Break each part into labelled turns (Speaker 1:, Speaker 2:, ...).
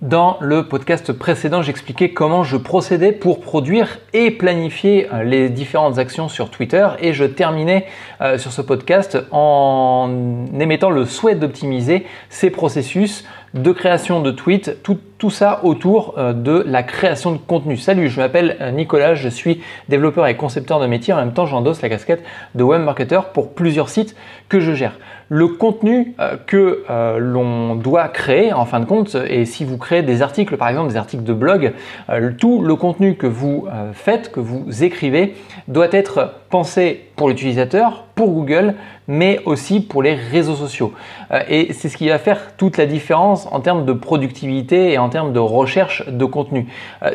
Speaker 1: Dans le podcast précédent, j'expliquais comment je procédais pour produire et planifier euh, les différentes actions sur Twitter et je terminais euh, sur ce podcast en émettant le souhait d'optimiser ces processus de création de tweets, tout, ça autour euh, de la création de contenu. Salut, je m'appelle Nicolas, je suis développeur et concepteur de métier. En même temps, j'endosse la casquette de web marketer pour plusieurs sites que je gère. Le contenu que l'on doit créer, en fin de compte, et si vous créez des articles, par exemple des articles de blog, euh, tout le contenu que vous euh, faites, que vous écrivez, doit être pensé pour l'utilisateur, pour Google, mais aussi pour les réseaux sociaux. Euh, et c'est ce qui va faire toute la différence en termes de productivité et en termes de recherche de contenu.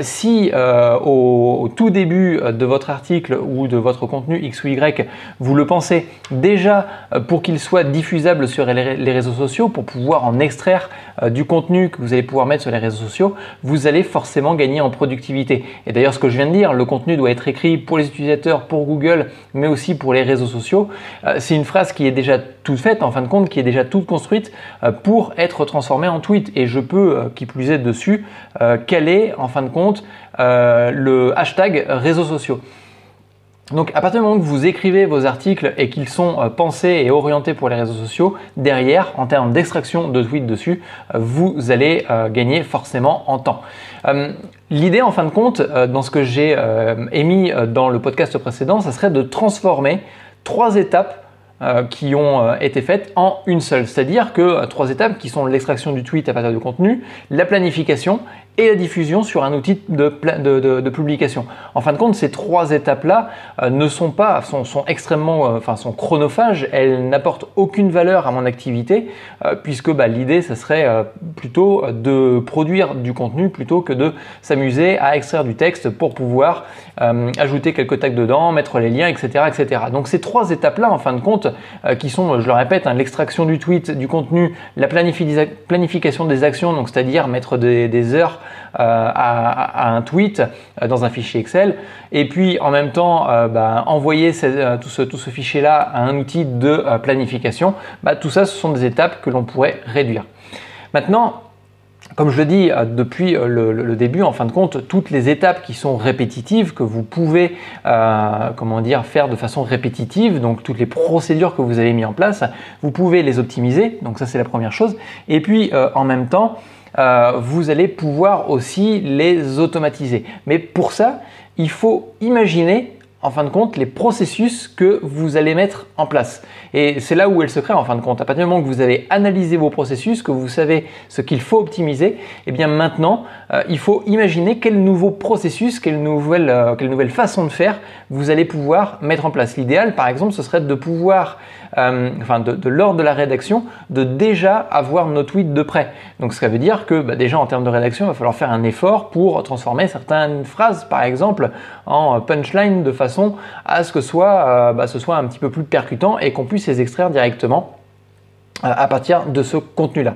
Speaker 1: Si au, tout début de votre article ou de votre contenu X ou Y, vous le pensez déjà pour qu'il soit diffusable sur les réseaux sociaux, pour pouvoir en extraire du contenu que vous allez pouvoir mettre sur les réseaux sociaux, vous allez forcément gagner en productivité. Et d'ailleurs, ce que je viens de dire, le contenu doit être écrit pour les utilisateurs, pour Google, mais aussi pour les réseaux sociaux. Euh, c'est une phrase qui est déjà toute faite, en fin de compte, qui est déjà toute construite euh, pour être transformée en tweet. Et je peux, euh, qui plus est dessus, caler, en fin de compte, le hashtag réseaux sociaux. Donc à partir du moment que vous écrivez vos articles et qu'ils sont euh, pensés et orientés pour les réseaux sociaux, derrière, en termes d'extraction de tweets dessus, euh, vous allez euh, gagner forcément en temps. L'idée en fin de compte, dans ce que j'ai émis dans le podcast précédent, ça serait de transformer trois étapes qui ont été faites en une seule. C'est-à-dire que trois étapes qui sont l'extraction du tweet à partir du contenu, la planification et la diffusion sur un outil de, publication. En fin de compte, ces trois étapes-là euh, ne sont pas, sont, extrêmement, euh, enfin, sont chronophages. Elles n'apportent aucune valeur à mon activité, euh, puisque bah, l'idée, ce serait plutôt de produire du contenu plutôt que de s'amuser à extraire du texte pour pouvoir ajouter quelques tags dedans, mettre les liens, etc., etc. Donc ces trois étapes-là, en fin de compte, qui sont, je le répète, hein, l'extraction du tweet, du contenu, la planification des actions, donc c'est-à-dire mettre des heures euh, à, un tweet euh, dans un fichier Excel et puis en même temps euh, bah, envoyer tout ce, fichier-là à un outil de planification, bah, tout ça ce sont des étapes que l'on pourrait réduire. Maintenant, comme je le dis depuis le, début, en fin de compte, toutes les étapes qui sont répétitives, que vous pouvez comment dire, faire de façon répétitive, donc toutes les procédures que vous avez mis en place, vous pouvez les optimiser, donc ça c'est la première chose. Et puis en même temps, euh, vous allez pouvoir aussi les automatiser. Mais pour ça, il faut imaginer en fin de compte les processus que vous allez mettre en place. Et c'est là où est le secret en fin de compte. À partir du moment que vous avez analysé vos processus, que vous savez ce qu'il faut optimiser, eh bien maintenant, euh, il faut imaginer quel nouveau processus, quelle nouvelle, euh, quelle nouvelle façon de faire vous allez pouvoir mettre en place. L'idéal, par exemple, ce serait de pouvoir, euh, enfin de, l'ordre de la rédaction, de déjà avoir nos tweets de près. Donc ça veut dire que bah, déjà en termes de rédaction, il va falloir faire un effort pour transformer certaines phrases, par exemple, en punchline de façon à ce que soit, euh, bah, ce soit un petit peu plus percutant et qu'on puisse les extraire directement à partir de ce contenu-là.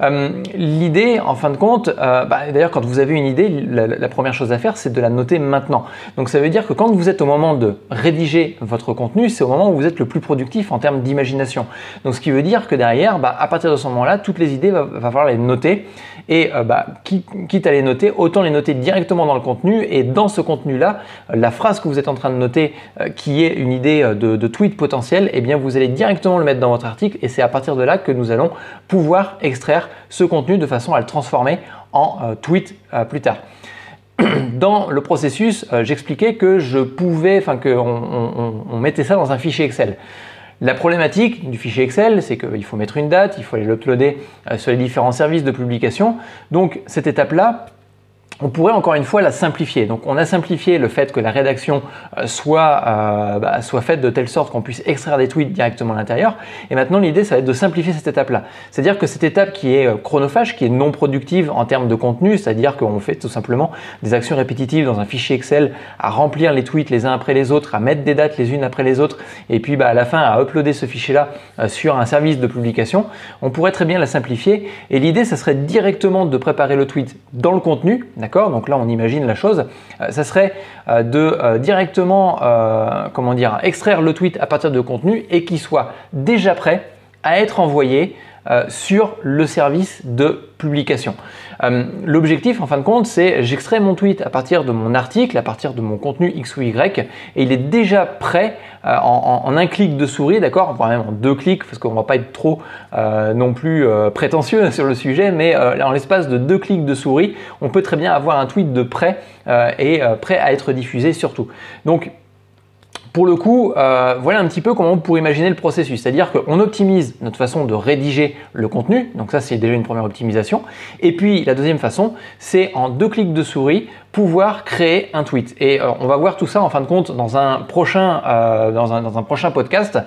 Speaker 1: Euh, l'idée, en fin de compte, bah, d'ailleurs quand vous avez une idée, la, première chose à faire, c'est de la noter maintenant. Donc ça veut dire que quand vous êtes au moment de rédiger votre contenu, c'est au moment où vous êtes le plus productif en termes d'imagination. Donc ce qui veut dire que derrière, bah, à partir de ce moment-là, toutes les idées, va, va falloir les noter et euh, bah, quitte à les noter, autant les noter directement dans le contenu. Et dans ce contenu-là, la phrase que vous êtes en train de noter, euh, qui est une idée euh, de, tweet potentiel, eh bien vous allez directement le mettre dans votre article. Et c'est à partir de là que nous allons pouvoir extraire ce contenu de façon à le transformer en tweet plus tard dans le processus, j'expliquais que je pouvais, enfin qu'on on, mettait ça dans un fichier Excel. La problématique du fichier Excel, c'est qu'il faut mettre une date, il faut aller l'uploader euh, sur les différents services de publication. Donc cette étape-là, on pourrait encore une fois la simplifier. Donc on a simplifié le fait que la rédaction euh, soit, euh, bah, soit faite de telle sorte qu'on puisse extraire des tweets directement à l'intérieur. Et maintenant l'idée ça va être de simplifier cette étape-là. C'est-à-dire que cette étape qui est euh, chronophage, qui est non productive en termes de contenu, c'est-à-dire qu'on fait tout simplement des actions répétitives dans un fichier Excel à remplir les tweets les uns après les autres, à mettre des dates les unes après les autres, et puis bah, à la fin à uploader ce fichier-là sur un service de publication, on pourrait très bien la simplifier. Et l'idée ça serait directement de préparer le tweet dans le contenu, donc là, on imagine la chose. Euh, ça serait euh, de euh, directement, comment dire, extraire le tweet à partir de contenu et qu'il soit déjà prêt à être envoyé sur le service de publication. L'objectif, en fin de compte, c'est j'extrais mon tweet à partir de mon article, à partir de mon contenu X ou Y, et il est déjà prêt en, un clic de souris, d'accord Voire même en deux clics, parce qu'on ne va pas être trop non plus prétentieux sur le sujet, mais en l'espace de deux clics de souris, on peut très bien avoir un tweet de prêt et prêt à être diffusé surtout. Donc pour le coup, euh, voilà un petit peu comment on pourrait imaginer le processus. C'est-à-dire qu'on optimise notre façon de rédiger le contenu. Donc ça, c'est déjà une première optimisation. Et puis la deuxième façon, c'est en deux clics de souris, pouvoir créer un tweet. Et euh, on va voir tout ça en fin de compte dans un prochain, euh, dans, un, dans, un, prochain podcast,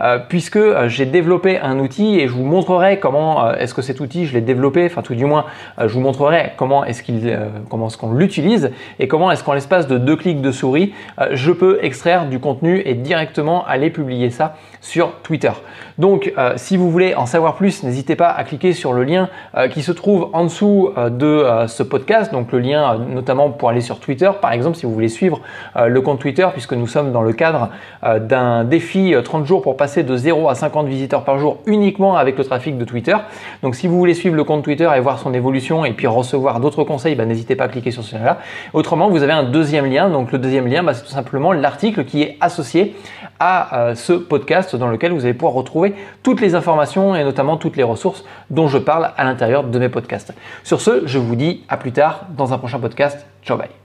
Speaker 1: euh, puisque j'ai développé un outil et je vous montrerai comment est-ce que cet outil je l'ai développé, enfin tout du moins je vous montrerai comment est-ce qu'il, comment est-ce qu'on l'utilise et comment est-ce qu'en l'espace de deux clics de souris, je peux extraire du contenu et directement aller publier ça sur Twitter. Donc si vous voulez en savoir plus, n'hésitez pas à cliquer sur le lien qui se trouve en dessous de ce podcast, donc le lien notamment pour aller sur Twitter, par exemple, si vous voulez suivre euh, le compte Twitter, puisque nous sommes dans le cadre euh, d'un défi 30 euh, jours pour passer de 0 à 50 visiteurs par jour uniquement avec le trafic de Twitter. Donc si vous voulez suivre le compte Twitter et voir son évolution et puis recevoir d'autres conseils, bah, n'hésitez pas à cliquer sur ce lien-là. Autrement, vous avez un deuxième lien. Donc le deuxième lien, bah, c'est tout simplement l'article qui est associé à ce podcast dans lequel vous allez pouvoir retrouver toutes les informations et notamment toutes les ressources dont je parle à l'intérieur de mes podcasts. Sur ce, je vous dis à plus tard dans un prochain podcast. Ciao, bye.